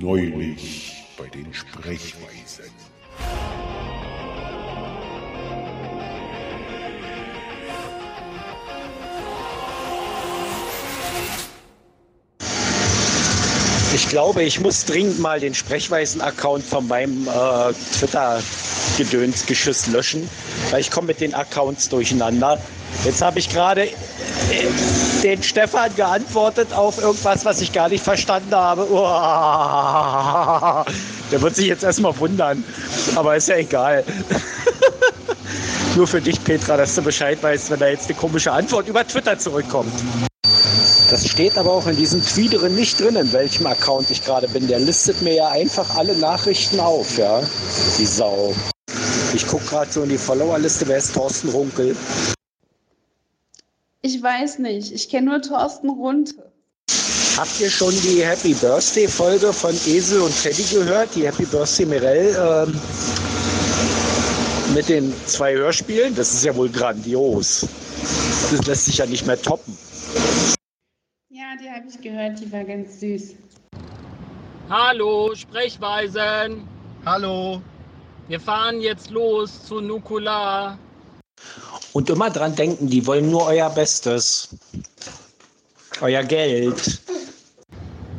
Neulich bei den Sprechweisen. Ich glaube, ich muss dringend mal den Sprechweisen-Account von meinem äh, Twitter-Gedöns-Geschiss löschen, weil ich komme mit den Accounts durcheinander. Jetzt habe ich gerade äh, den Stefan geantwortet auf irgendwas, was ich gar nicht verstanden habe. Uah. Der wird sich jetzt erstmal wundern, aber ist ja egal. Nur für dich, Petra, dass du Bescheid weißt, wenn da jetzt eine komische Antwort über Twitter zurückkommt. Das steht aber auch in diesem Tweet drin nicht drin, in welchem Account ich gerade bin. Der listet mir ja einfach alle Nachrichten auf, ja. Die Sau. Ich gucke gerade so in die Followerliste, wer ist Thorsten Runkel? Ich weiß nicht. Ich kenne nur Thorsten Runte. Habt ihr schon die Happy Birthday Folge von Esel und Teddy gehört? Die Happy Birthday Mirel ähm, mit den zwei Hörspielen? Das ist ja wohl grandios. Das lässt sich ja nicht mehr toppen. Ja, die habe ich gehört. Die war ganz süß. Hallo, Sprechweisen. Hallo. Wir fahren jetzt los zu Nukular. Und immer dran denken, die wollen nur euer Bestes. Euer Geld.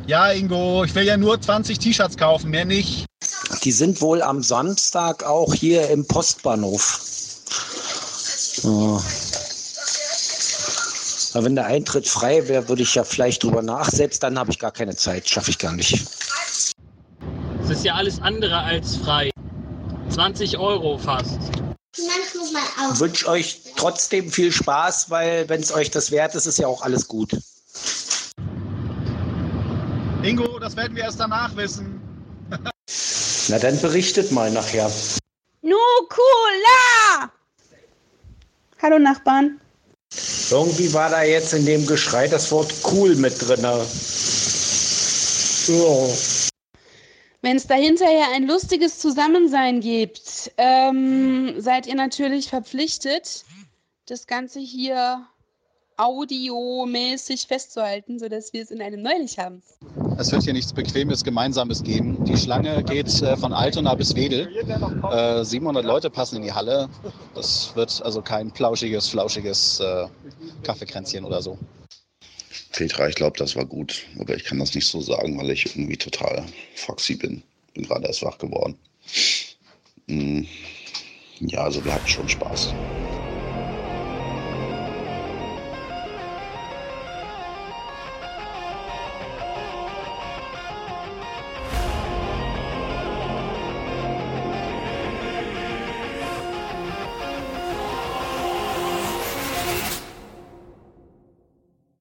Ja, Ingo, ich will ja nur 20 T-Shirts kaufen, mehr nicht. Die sind wohl am Samstag auch hier im Postbahnhof. Ja. Aber wenn der Eintritt frei wäre, würde ich ja vielleicht drüber nach. Selbst dann habe ich gar keine Zeit. Schaffe ich gar nicht. Es ist ja alles andere als frei. 20 Euro fast. Ich wünsche euch trotzdem viel Spaß, weil wenn es euch das wert ist, ist ja auch alles gut. Ingo, das werden wir erst danach wissen. Na dann berichtet mal nachher. Nukula! Hallo Nachbarn. Irgendwie war da jetzt in dem Geschrei das Wort cool mit drin. So. Wenn es da hinterher ein lustiges Zusammensein gibt, ähm, seid ihr natürlich verpflichtet, das Ganze hier audiomäßig festzuhalten, sodass wir es in einem Neulich haben. Es wird hier nichts Bequemes Gemeinsames geben. Die Schlange geht äh, von Altona bis Wedel. Äh, 700 Leute passen in die Halle. Das wird also kein plauschiges, flauschiges äh, Kaffeekränzchen oder so. Petra, ich glaube, das war gut. Aber ich kann das nicht so sagen, weil ich irgendwie total foxy bin. Bin gerade erst wach geworden. Mm, Ja, also wir hatten schon Spaß.